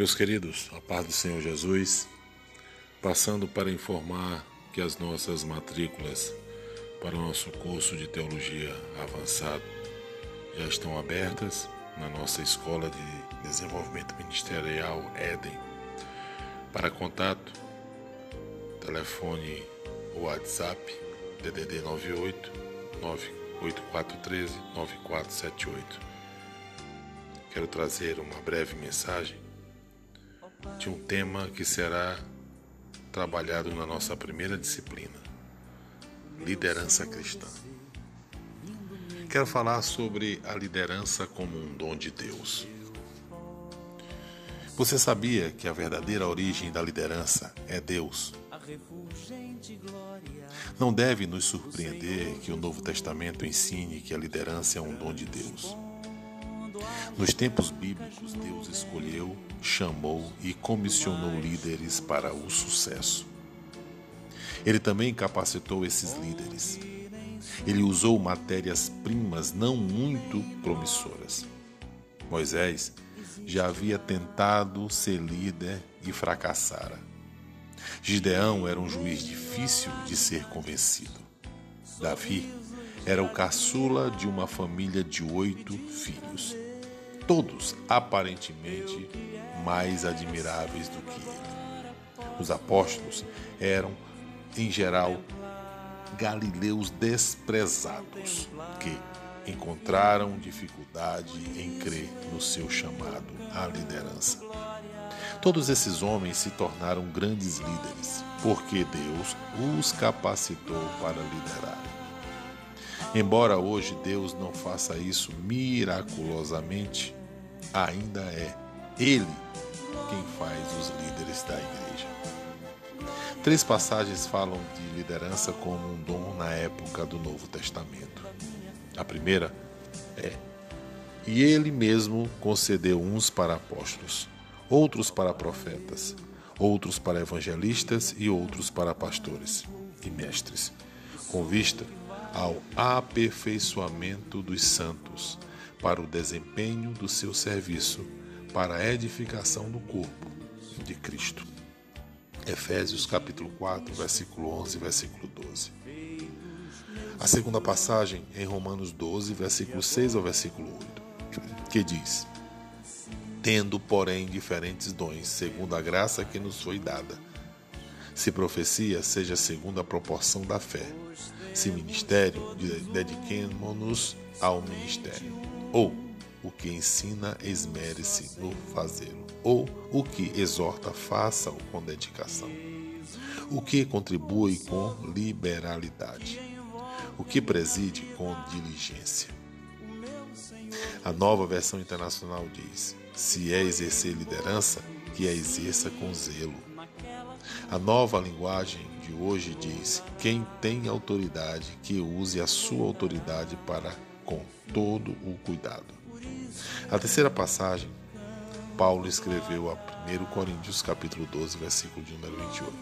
Meus queridos, a paz do Senhor Jesus, passando para informar que as nossas matrículas para o nosso curso de teologia avançado já estão abertas na nossa Escola de Desenvolvimento Ministerial Éden. Para contato, telefone WhatsApp DDD 98 98413 9478. Quero trazer uma breve mensagem de um tema que será trabalhado na nossa primeira disciplina, liderança cristã. Quero falar sobre a liderança como um dom de Deus. Você sabia que a verdadeira origem da liderança é Deus? Não deve nos surpreender que o Novo Testamento ensine que a liderança é um dom de Deus. Nos tempos bíblicos, Deus escolheu, chamou e comissionou líderes para o sucesso. Ele também capacitou esses líderes. Ele usou matérias-primas não muito promissoras. Moisés já havia tentado ser líder e fracassara. Gideão era um juiz difícil de ser convencido. Davi era o caçula de uma família de oito filhos todos aparentemente mais admiráveis do que ele. Os apóstolos eram, em geral, galileus desprezados que encontraram dificuldade em crer no seu chamado à liderança. Todos esses homens se tornaram grandes líderes, porque Deus os capacitou para liderar. Embora hoje Deus não faça isso miraculosamente, ainda é Ele quem faz os líderes da igreja. Três passagens falam de liderança como um dom na época do Novo Testamento. A primeira é: E Ele mesmo concedeu uns para apóstolos, outros para profetas, outros para evangelistas e outros para pastores e mestres, com vista ao aperfeiçoamento dos santos para o desempenho do seu serviço para a edificação do corpo de Cristo. Efésios capítulo 4, versículo 11, versículo 12. A segunda passagem em Romanos 12, versículo 6 ao versículo 8, que diz: Tendo, porém, diferentes dons, segundo a graça que nos foi dada. Se profecia, seja segundo a proporção da fé. Se ministério, dediquemo-nos ao ministério ou o que ensina, esmere-se no fazê-lo. Ou o que exorta, faça-o com dedicação. O que contribui com liberalidade. O que preside com diligência. A nova versão internacional diz: se é exercer liderança, que a exerça com zelo. A nova linguagem de hoje diz: quem tem autoridade, que use a sua autoridade para com todo o cuidado. A terceira passagem, Paulo escreveu a 1 Coríntios capítulo 12, versículo de número 28,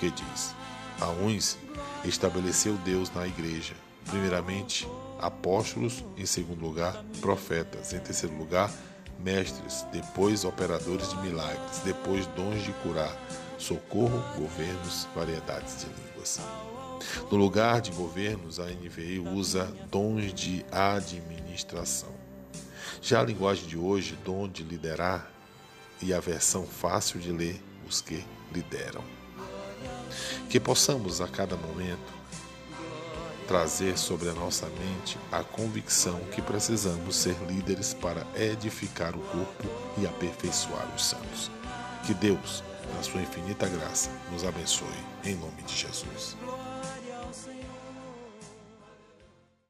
que diz: A uns estabeleceu Deus na igreja, primeiramente apóstolos, em segundo lugar profetas, em terceiro lugar mestres, depois operadores de milagres, depois dons de curar, socorro, governos, variedades de línguas. No lugar de governos, a NVI usa dons de administração. Já a linguagem de hoje, dom de liderar e a versão fácil de ler, os que lideram. Que possamos a cada momento trazer sobre a nossa mente a convicção que precisamos ser líderes para edificar o corpo e aperfeiçoar os santos. Que Deus, na sua infinita graça, nos abençoe, em nome de Jesus.